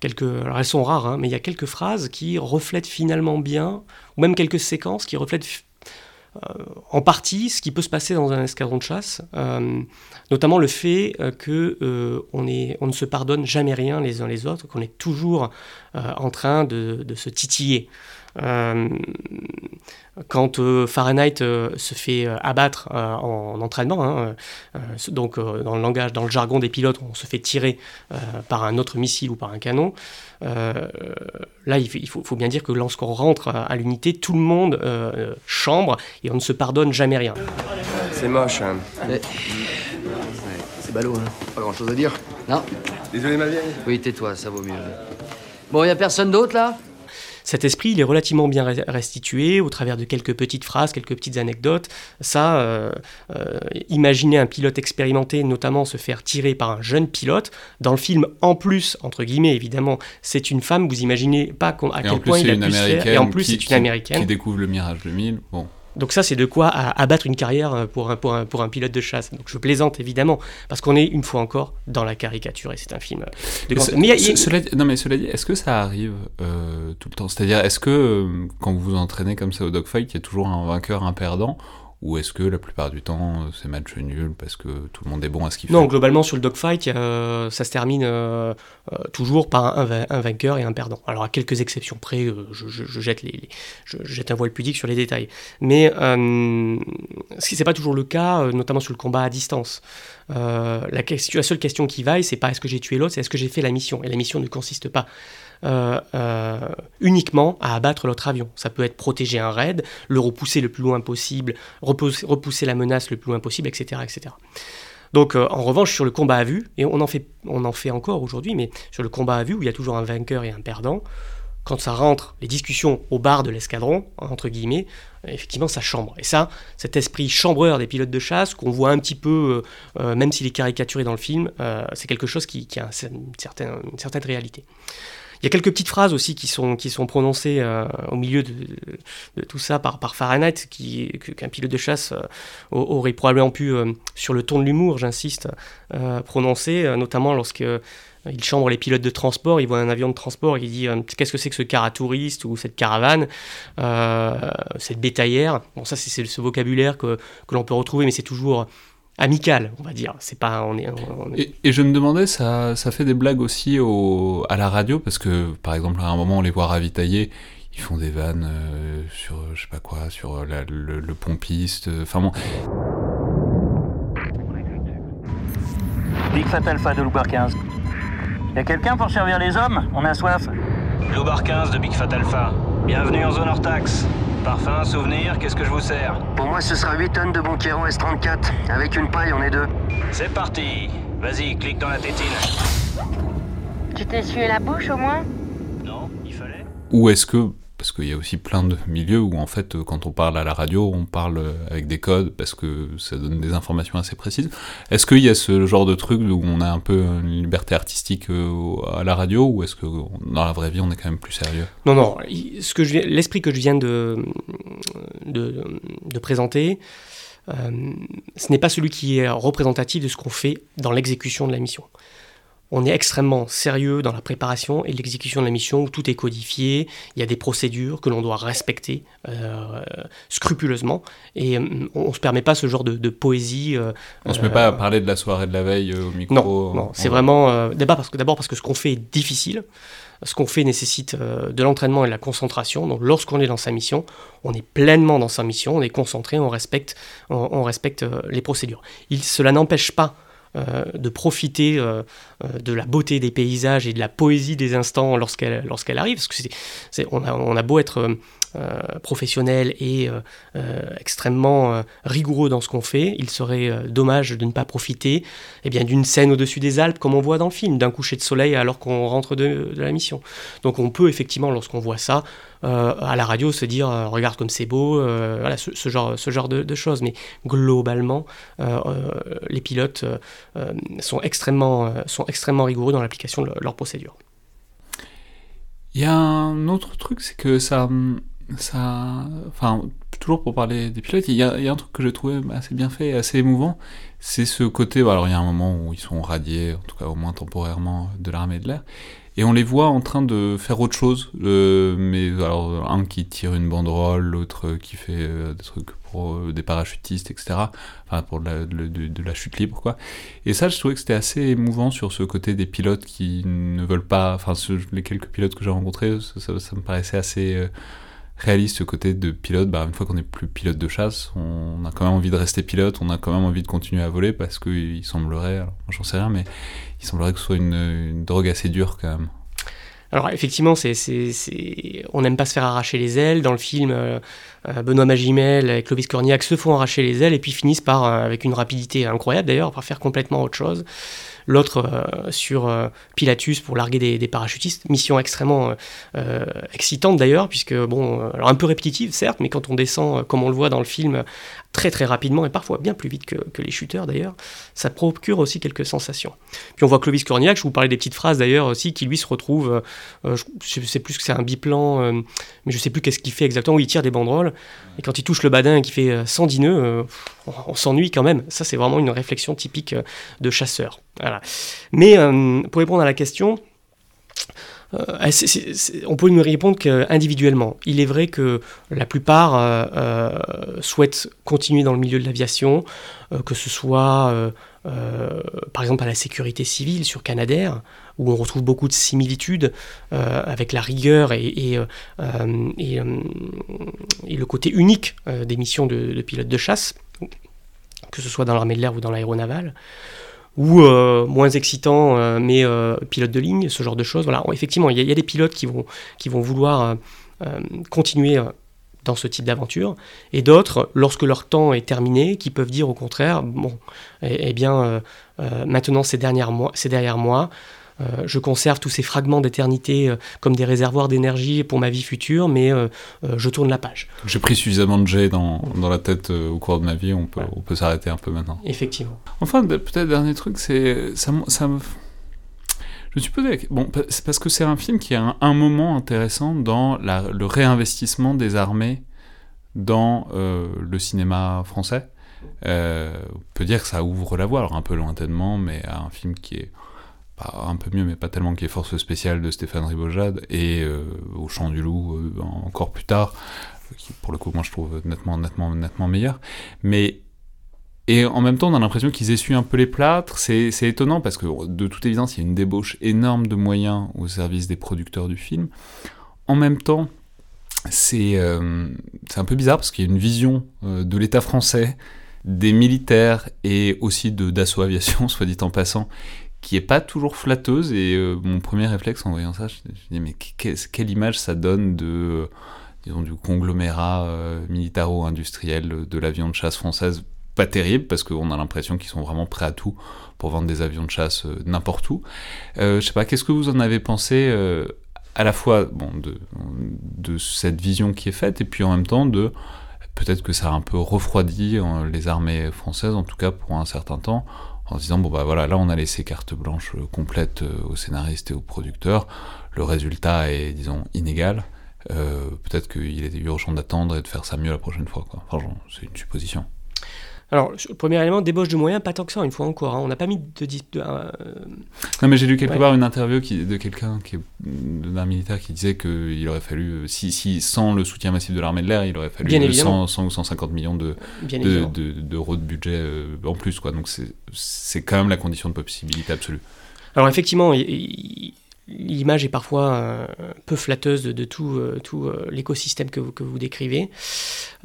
quelques, elles sont rares, hein, mais il y a quelques phrases qui reflètent finalement bien, ou même quelques séquences qui reflètent euh, en partie ce qui peut se passer dans un escadron de chasse, euh, notamment le fait euh, que on, est, on ne se pardonne jamais rien les uns les autres, qu'on est toujours en train de se titiller. Euh, quand euh, Fahrenheit euh, se fait abattre en, entraînement, hein, donc dans le langage, dans le jargon des pilotes, on se fait tirer par un autre missile ou par un canon. là, il, faut, bien dire que lorsqu'on rentre à, l'unité, tout le monde chambre et on ne se pardonne jamais rien. C'est moche. Hein. C'est ballot, hein. Pas grand chose à dire. Non. Désolé, ma vieille. Oui, tais-toi, ça vaut mieux. Bon, y a personne d'autre là? Cet esprit, il est relativement bien restitué au travers de quelques petites phrases, quelques petites anecdotes. Ça, euh, euh, imaginer un pilote expérimenté, notamment se faire tirer par un jeune pilote. Dans le film, en plus, entre guillemets, évidemment, c'est une femme. Vous imaginez pas à quel point il a pu se faire. Et en plus, c'est une américaine qui découvre le Mirage 2000. Bon. Donc ça, c'est de quoi abattre une carrière euh, pour un, pour, un, pour un pilote de chasse. Donc je plaisante évidemment, parce qu'on est une fois encore dans la caricature, et c'est un film de mais, cela, Non mais cela dit, est-ce que ça arrive euh, tout le temps? C'est-à-dire, est-ce que euh, quand vous vous entraînez comme ça au dogfight, il y a toujours un vainqueur, un perdant? Ou est-ce que la plupart du temps c'est match nul parce que tout le monde est bon à ce qu'il fait Non, globalement sur le dogfight, ça se termine euh, euh, toujours par un, vainqueur et un perdant. Alors à quelques exceptions près, euh, je, jette les, je, jette un voile pudique sur les détails. Mais ce qui n'est pas toujours le cas, notamment sur le combat à distance. la, question, la seule question qui vaille, c'est pas est-ce que j'ai tué l'autre, c'est est-ce que j'ai fait la mission. Et la mission ne consiste pas euh, euh, uniquement à abattre l'autre avion. Ça peut être protéger un raid, le repousser le plus loin possible, repousser, la menace le plus loin possible, etc. etc. Donc euh, en revanche sur le combat à vue, et on en fait, on en fait encore aujourd'hui, mais sur le combat à vue où il y a toujours un vainqueur et un perdant, quand ça rentre, les discussions au bar de l'escadron, entre guillemets, effectivement, ça chambre. Et ça, cet esprit chambreur des pilotes de chasse, qu'on voit un petit peu, même s'il est caricaturé dans le film, c'est quelque chose qui, a une certaine réalité. Il y a quelques petites phrases aussi qui sont, qui sont prononcées euh, au milieu de, tout ça par, par Fahrenheit, qu'un pilote de chasse euh, aurait probablement pu, euh, sur le ton de l'humour, j'insiste, prononcer, notamment lorsque il chambre les pilotes de transport, il voit un avion de transport, il dit qu'est-ce que c'est que ce car à touristes ou cette caravane, cette bétaillère? Bon, ça c'est ce vocabulaire que, que l'on peut retrouver, mais c'est toujours amical, on va dire. C'est pas, on est, Et, je me demandais, ça, ça fait des blagues aussi au, à la radio, parce que par exemple, à un moment, on les voit ravitailler, ils font des vannes euh, sur, je sais pas quoi, sur la- le, le pompiste. euh, Enfin bon, Big Fat Alpha de Loubar 15. Y a quelqu'un pour servir les hommes? On a soif. Loubar 15 de Big Fat Alpha. Bienvenue en zone hors taxe. Parfum, souvenir, qu'est-ce que je vous sers Pour moi, ce sera 8 tonnes de Bonquéran S34. Avec une paille, on est deux. C'est parti. Vas-y, clique dans la tétine. Tu t'es essuyé la bouche au moins? Non, il fallait ou est-ce que, parce qu'il y a aussi plein de milieux où en fait, quand on parle à la radio, on parle avec des codes parce que ça donne des informations assez précises. Est-ce qu'il y a ce genre de truc où on a un peu une liberté artistique euh, à la radio ou est-ce que dans la vraie vie on est quand même plus sérieux? Non, non, ce que l'esprit que je viens de, de, de présenter, euh, ce n'est pas celui qui est représentatif de ce qu'on fait dans l'exécution de la mission. On est extrêmement sérieux dans la préparation et l'exécution de la mission où tout est codifié, il y a des procédures que l'on doit respecter euh, scrupuleusement et euh, on ne se permet pas ce genre de, de poésie. euh, On se euh, met pas à parler de la soirée de la veille au micro non, non, on- c'est vraiment d'abord parce que d'abord parce que ce qu'on fait est difficile. Ce qu'on fait nécessite de l'entraînement et de la concentration. Donc, lorsqu'on est dans sa mission, on est pleinement dans sa mission, on est concentré, on respecte, on, on respecte les procédures. Il, cela n'empêche pas de profiter euh, euh, de la beauté des paysages et de la poésie des instants lorsqu'elle arrive. Parce que c'est, on, a, on a beau être euh, euh, professionnel et euh, euh, extrêmement euh, rigoureux dans ce qu'on fait, il serait euh, dommage de ne pas profiter eh bien, d'une scène au-dessus des Alpes, comme on voit dans le film, d'un coucher de soleil alors qu'on rentre de, la mission. Donc on peut effectivement, lorsqu'on voit ça, euh, à la radio, se dire euh, regarde comme c'est beau, euh, voilà, ce, genre, ce genre de, choses. Mais globalement, euh, euh, les pilotes euh, euh, sont, extrêmement, euh, sont extrêmement rigoureux dans l'application de leur- leurs procédures. Il y a un autre truc, c'est que ça, ça, enfin, toujours pour parler des pilotes, il y a, un truc que j'ai trouvé assez bien fait, et assez émouvant, c'est ce côté, bah, alors il y a un moment où ils sont radiés, en tout cas au moins temporairement, de l'armée de l'air, et on les voit en train de faire autre chose, euh, mais alors un qui tire une banderole, l'autre qui fait euh, des trucs pour euh, des parachutistes, etc. Enfin pour de la, chute libre, quoi. Et ça, je trouvais que c'était assez émouvant sur ce côté des pilotes qui ne veulent pas, enfin les quelques pilotes que j'ai rencontrés, ça me paraissait assez réaliste ce côté de pilote. Bah, une fois qu'on n'est plus pilote de chasse, on a quand même envie de rester pilote, on a quand même envie de continuer à voler parce qu'il semblerait, j'en sais rien, mais il semblerait que ce soit une, drogue assez dure quand même. Alors effectivement, on n'aime pas se faire arracher les ailes. Dans le film, euh, euh, Benoît Magimel et Clovis Cornillac se font arracher les ailes et puis finissent par, euh, avec une rapidité incroyable d'ailleurs, par faire complètement autre chose. L'autre euh, sur euh, Pilatus pour larguer des, parachutistes. Mission extrêmement euh, excitante d'ailleurs, puisque bon, alors un peu répétitive certes, mais quand on descend, comme on le voit dans le film, très très rapidement et parfois bien plus vite que, les shooters d'ailleurs, ça procure aussi quelques sensations. Puis on voit Clovis Cornillac, je vous parlais des petites phrases d'ailleurs aussi, qui lui se retrouve, euh, je, sais plus que c'est un biplan, mais je sais plus qu'est-ce qu'il fait exactement, où il tire des banderoles, et quand il touche le badin et qu'il fait euh, 110 nœuds, euh, on, s'ennuie quand même. Ça c'est vraiment une réflexion typique euh, de chasseur. Voilà. Mais euh, pour répondre à la question, euh, on peut me répondre qu'individuellement. Il est vrai que la plupart souhaitent continuer dans le milieu de l'aviation, que ce soit par exemple à la sécurité civile sur Canadair, où on retrouve beaucoup de similitudes avec la rigueur et, le côté unique des missions de, de pilote de chasse, que ce soit dans l'armée de l'air ou dans l'aéronavale ou euh, moins excitant, euh, mais euh, pilote de ligne, ce genre de choses. Voilà, effectivement, il y, a- des pilotes qui vont, qui vont vouloir continuer dans ce type d'aventure, et d'autres, lorsque leur temps est terminé, qui peuvent dire au contraire, bon, eh, eh bien, maintenant c'est derrière moi, c'est derrière moi. Euh, je conserve tous ces fragments d'éternité euh, comme des réservoirs d'énergie pour ma vie future, mais euh, je tourne la page. J'ai pris suffisamment de jets dans, dans la tête au cours de ma vie, on peut, on peut s'arrêter un peu maintenant. Effectivement. Enfin, de- peut-être dernier truc, c'est ça, ça me. Je me suis posé Bon, c'est parce que c'est un film qui a un, un moment intéressant dans la- le réinvestissement des armées dans euh, le cinéma français. Euh, on peut dire que ça ouvre la voie, alors un peu lointainement, mais à un film qui est un peu mieux, mais pas tellement, qui est Force spéciale de Stéphane Ribojade et euh, Au Chant du Loup euh, encore plus tard, qui pour le coup, moi je trouve nettement, nettement, nettement meilleur. Mais et en même temps, on a l'impression qu'ils essuient un peu les plâtres. C'est étonnant parce que, de toute évidence, il y a une débauche énorme de moyens au service des producteurs du film. En même temps, c'est euh, c'est un peu bizarre parce qu'il y a une vision de l'État français, des militaires et aussi de d'assaut aviation, *laughs* soit dit en passant, qui est pas toujours flatteuse. Et euh, mon premier réflexe en voyant ça, je, me dis mais quelle image ça donne de euh, disons du conglomérat euh, militaro-industriel de l'avion de chasse française pas terrible parce qu'on a l'impression qu'ils sont vraiment prêts à tout pour vendre des avions de chasse n'importe où. Je sais pas, qu'est-ce que vous en avez pensé à la fois de, cette vision qui est faite et puis en même temps de peut-être que ça a un peu refroidi les armées françaises, en tout cas pour un certain temps, en se disant bon bah voilà, là on a laissé carte blanche euh, complète euh, aux scénaristes et aux producteurs, le résultat est disons inégal. Euh, peut-être qu'il est urgent d'attendre et de faire ça mieux la prochaine fois. Enfin, c'est une supposition. Alors, le premier élément, débauche de moyens, pas tant que ça, une fois encore. hein. On n'a pas mis de. euh, Non, mais j'ai lu quelque Ouais. part une interview qui, de quelqu'un d'un militaire qui disait qu'il aurait fallu, euh, si, si sans le soutien massif de l'armée de l'air, il aurait fallu Bien euh, évidemment. 100, 100 ou 150 millions de- de- d'euros de, budget euh, en plus. Quoi. Donc c'est- c'est quand même la condition de possibilité absolue. Alors effectivement, il- il- l'image est parfois euh, peu flatteuse de, tout, euh, tout euh, l'écosystème que vous, que vous décrivez.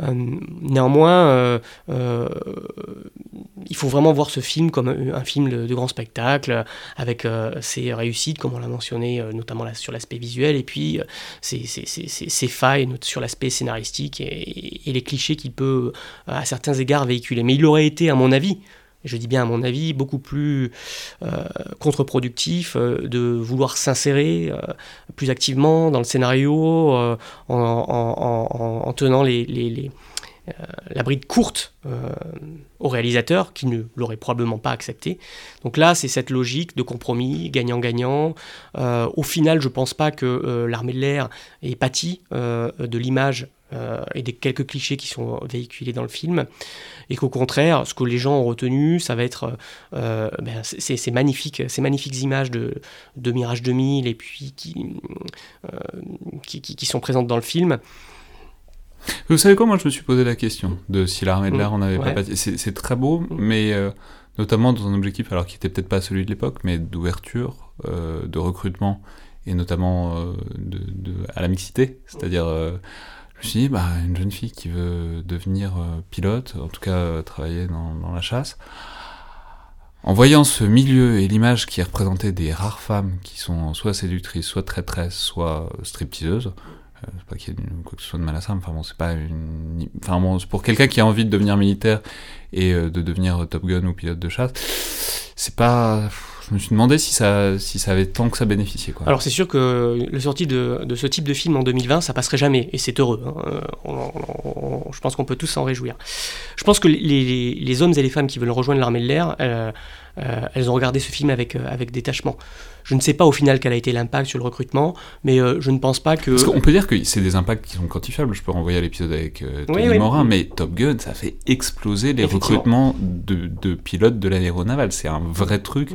Euh, néanmoins, il faut vraiment voir ce film comme un, film de, grand spectacle, avec ses réussites, comme on l'a mentionné, notamment sur l'aspect visuel, et puis ses, ses- ses- failles sur l'aspect scénaristique et, et les clichés qu'il peut, à certains égards, véhiculer. Mais il aurait été, à mon avis, je dis bien à mon avis, beaucoup plus euh, contre-productif euh, de vouloir s'insérer euh, plus activement dans le scénario en, en- en- en tenant les, les- la bride courte au réalisateur qui ne l'aurait probablement pas accepté. Donc là, c'est cette logique de compromis, gagnant-gagnant. Au final, je ne pense pas que l'armée de l'air ait pâti de l'image euh, et des quelques clichés qui sont véhiculés dans le film, et qu'au contraire, ce que les gens ont retenu, ça va être euh, ben, c'est- c'est ces magnifiques, ces magnifiques images de, de Mirage 2000 et puis qui, euh, qui, qui- qui sont présentes dans le film. Vous savez quoi, moi je me suis posé la question de si l'armée de l'air en avait Ouais. pas. C'est très beau, mais euh, notamment dans un objectif, alors qui était peut-être pas celui de l'époque, mais d'ouverture, euh, de recrutement, et notamment euh, de, de- à la mixité. C'est-à-dire, euh, je me suis dit, bah, une jeune fille qui veut devenir euh, pilote, en tout cas euh, travailler dans, la chasse, en voyant ce milieu et l'image qui est représentée des rares femmes qui sont soit séductrices, soit traîtresses, soit stripteaseuses, euh, c'est pas qu'il y ait quoi que ce soit de mal à ça, mais enfin bon, c'est pas une. Enfin bon, pour quelqu'un qui a envie de devenir militaire et euh, de devenir Top Gun ou pilote de chasse, c'est pas. Je me suis demandé si ça, si ça avait tant que ça bénéficié. Quoi. Alors c'est sûr que le sortie de, ce type de film en 2020, ça passerait jamais, et c'est heureux. hein. Euh, je pense qu'on peut tous s'en réjouir. Je pense que les, hommes et les femmes qui veulent rejoindre l'armée de l'air, euh, euh, elles ont regardé ce film avec, avec détachement. Je ne sais pas au final quel a été l'impact sur le recrutement, mais euh, je ne pense pas que... Parce qu'on peut dire que c'est des impacts qui sont quantifiables. Je peux renvoyer à l'épisode avec euh, Tony Oui, oui. Morin, mais Top Gun, ça fait exploser les recrutements de, de pilotes de l'aéronavale. C'est un vrai truc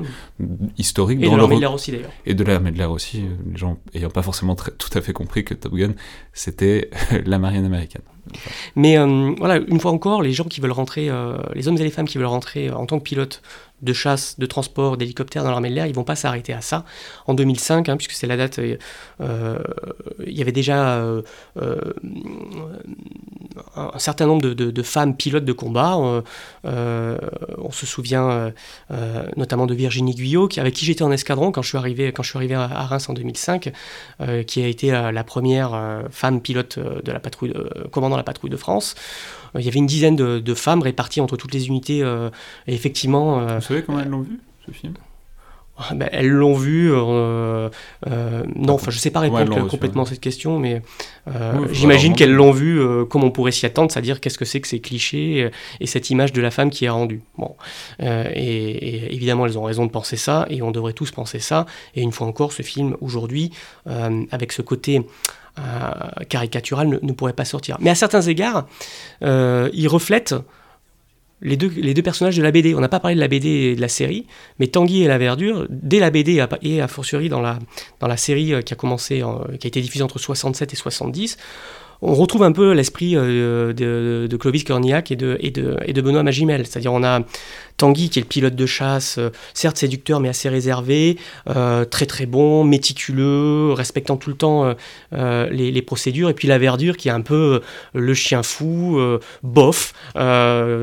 historique Et dans de le l'armée de l'air aussi d'ailleurs. Et de l'armée de l'air aussi, euh, les gens ayant pas forcément très- tout à fait compris que Top Gun, c'était *laughs* la marine américaine. Mais euh, voilà, une fois encore, les gens qui veulent rentrer, euh, les hommes et les femmes qui veulent rentrer euh, en tant que pilote de chasse, de transport, d'hélicoptère dans l'armée de l'air, ils vont pas s'arrêter à ça. En 2005, hein, puisque c'est la date, euh, euh, il y avait déjà euh, un, certain nombre de, femmes pilotes de combat. On se souvient notamment de Virginie Guyot, avec qui j'étais en escadron quand je suis arrivé, à, Reims en 2005, euh, qui a été la première femme pilote de la patrouille, commandant la patrouille de France. Il y avait une dizaine de, de femmes réparties entre toutes les unités. euh, et effectivement, euh, Vous savez comment elles l'ont vu, ce film? Ben, elles l'ont vu. euh, euh, non, enfin, je sais pas répondre complètement à cette question, mais euh, Oui, j'imagine qu'elles l'ont vu comme on pourrait s'y attendre, c'est-à-dire qu'est-ce que c'est que ces clichés et cette image de la femme qui est rendue. Bon, et, et évidemment, elles ont raison de penser ça, et on devrait tous penser ça. Et une fois encore, ce film aujourd'hui, avec ce côté euh, caricatural, ne, pourrait pas sortir. Mais à certains égards, euh, il reflète les deux, personnages de la BD. On n'a pas parlé de la BD et de la série, mais Tanguy et la Verdure, dès la BD et à- fortiori dans la, série euh, a qui a été diffusée entre 67 et 70, on retrouve un peu l'esprit de, de, Clovis Cornillac et de, Benoît Magimel. C'est-à-dire on a Tanguy qui est le pilote de chasse, certes séducteur mais assez réservé, très très bon, méticuleux, respectant tout le temps les, procédures, et puis la verdure qui est un peu le chien fou, bof,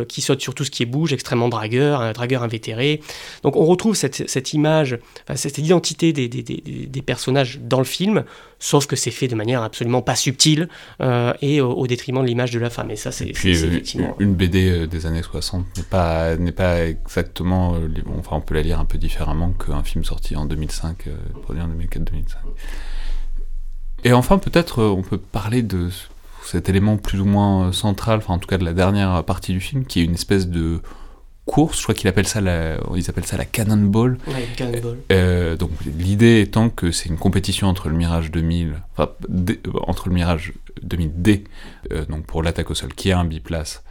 qui saute sur tout ce qui bouge, extrêmement dragueur, un dragueur invétéré. Donc on retrouve cette, image, cette identité des personnages dans le film, sauf que c'est fait de manière absolument pas subtile euh, et au, détriment de l'image de la femme. Et ça, c'est euh, effectivement... Une BD euh, des années 60 n'est pas, n'est pas exactement... Enfin, on peut la lire un peu différemment qu'un film sorti en 2005, produit en 2004-2005. Et enfin, peut-être, on peut parler de cet élément plus ou moins central, enfin en tout cas de la dernière partie du film, qui est une espèce de course, je crois qu'ils appellent ça la, ils appellent ça la cannonball. Euh, donc l'idée étant que c'est une compétition entre le Mirage 2000, enfin entre le Mirage 2000D, euh, donc pour l'attaque au sol, qui a un biplace,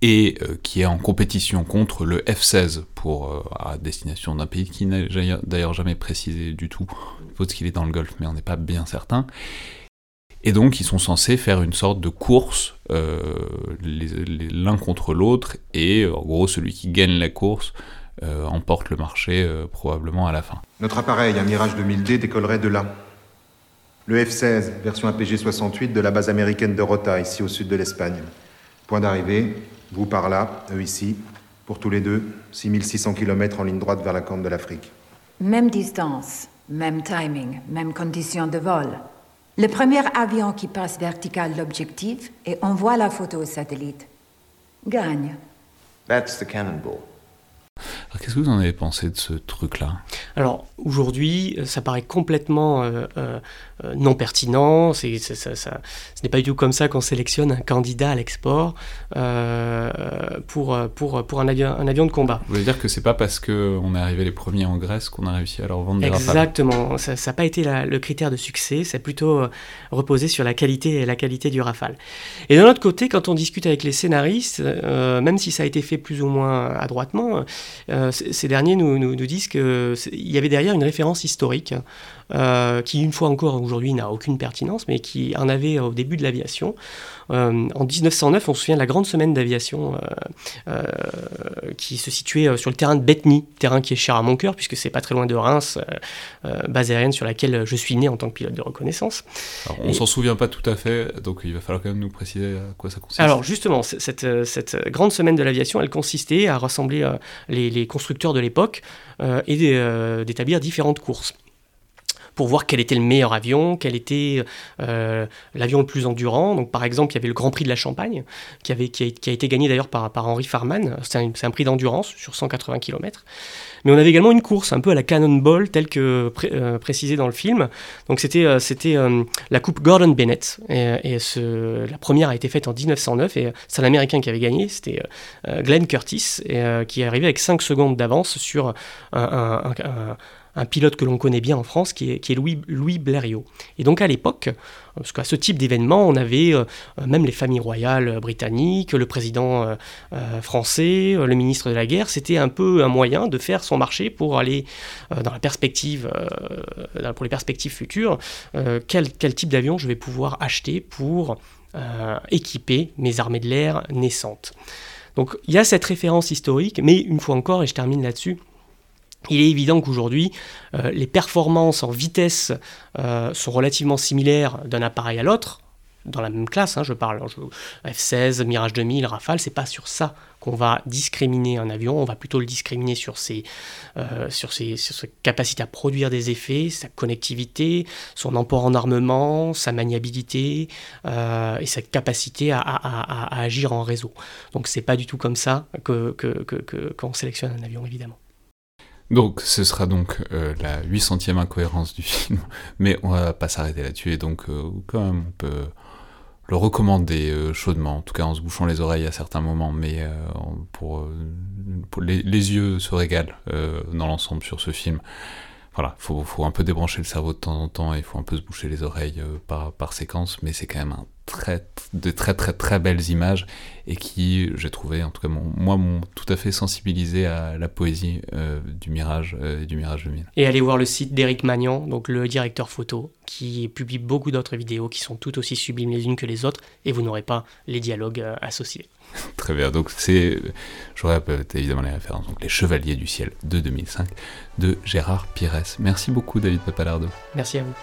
et euh, qui est en compétition contre le F-16 pour à destination d'un pays qui n'a d'ailleurs jamais précisé du tout, faut qu'il est dans le Golfe, mais on n'est pas bien certain. Et donc, ils sont censés faire une sorte de course euh, l'un contre l'autre, et en gros, celui qui gagne la course euh, emporte le marché euh, probablement à la fin. Notre appareil, un Mirage 2000D, décollerait de là. Le F-16, version APG-68 de la base américaine de Rota, ici au sud de l'Espagne. Point d'arrivée, vous par là, eux ici. Pour tous les deux, 6600 km en ligne droite vers la corne de l'Afrique. Même distance, même timing, même conditions de vol. Le premier avion qui passe vertical l'objectif et envoie la photo au satellite gagne. That's the cannonball. Alors qu'est-ce que vous en avez pensé de ce truc-là? Alors aujourd'hui, euh, ça paraît complètement euh, euh, non pertinent. C'est, ça, ce n'est pas du tout comme ça qu'on sélectionne un candidat à l'export pour, pour, pour un, avion, un avion de combat. Vous voulez dire que c'est pas parce qu'on est arrivé les premiers en Grèce qu'on a réussi à leur vendre des Exactement. Ça n'a pas été le critère de succès. C'est plutôt reposé sur la qualité et la qualité du Rafale. Et d'un autre côté, quand on discute avec les scénaristes, même si ça a été fait plus ou moins adroitement, euh, ces derniers nous, nous, disent qu'il y avait derrière une référence historique euh, qui, une fois encore, aujourd'hui n'a aucune pertinence, mais qui en avait au début de l'aviation. Euh, en 1909, on se souvient de la grande semaine d'aviation qui se situait sur le terrain de Bethny, terrain qui est cher à mon cœur, puisque c'est pas très loin de Reims, base aérienne sur laquelle je suis né en tant que pilote de reconnaissance. on ne s'en souvient pas tout à fait, donc il va falloir quand même nous préciser à quoi ça consiste. Alors justement, cette, cette grande semaine de l'aviation, elle consistait à rassembler les, les constructeurs de l'époque euh, et euh, d'établir différentes courses pour voir quel était le meilleur avion, quel était euh, l'avion le plus endurant. Donc, par exemple, il y avait le Grand Prix de la Champagne, qui, avait, qui, a, été gagné d'ailleurs par, par Henri Farman. C'est un, un, prix d'endurance sur 180 km. Mais on avait également une course, un peu à la Cannonball, telle que euh, précisé dans le film. Donc c'était euh, c'était la coupe Gordon Bennett. Et, ce, la première a été faite en 1909 et c'est un Américain qui avait gagné, c'était Glenn Curtis, qui est arrivé avec 5 secondes d'avance sur un pilote que l'on connaît bien en France, qui est, Louis, Blériot. Et donc à l'époque, parce qu'à ce type d'événement, on avait euh, même les familles royales britanniques, le président euh, euh, français, le ministre de la guerre, c'était un peu un moyen de faire son marché pour aller dans la perspective, pour les perspectives futures, quel type d'avion je vais pouvoir acheter pour équiper mes armées de l'air naissantes. Donc il y a cette référence historique, mais une fois encore, et je termine là-dessus, il est évident qu'aujourd'hui, euh, les performances en vitesse euh, sont relativement similaires d'un appareil à l'autre, dans la même classe, hein, je parle F-16, Mirage 2000, Rafale, c'est pas sur ça qu'on va discriminer un avion, on va plutôt le discriminer sur ses, euh, à produire des effets, sa connectivité, son emport en armement, sa maniabilité et sa capacité à, agir en réseau. Donc c'est pas du tout comme ça que, que, que, qu'on sélectionne un avion, évidemment. Donc ce sera donc euh, la 800e incohérence du *laughs* film, mais on va pas s'arrêter là-dessus, et donc euh, quand même on peut le recommander euh, chaudement, en tout cas en se bouchant les oreilles à certains moments, mais pour, pour les, yeux se régalent dans l'ensemble sur ce film. Voilà, faut, un peu débrancher le cerveau de temps en temps, et il faut un peu se boucher les oreilles par, par séquence, mais c'est quand même un très, de très très très belles images et qui, j'ai trouvé, en tout cas, moi, m'ont tout à fait sensibilisé à la poésie euh, du Mirage et du Mirage 2000. Et allez voir le site d'Éric Magnan, donc le directeur photo, qui publie beaucoup d'autres vidéos qui sont tout aussi sublimes les unes que les autres, et vous n'aurez pas les dialogues associés. *laughs* Très bien, donc c'est, je répète évidemment les références, donc Les Chevaliers du Ciel de 2005 de Gérard Pires. Merci beaucoup David Papalardo. Merci à vous.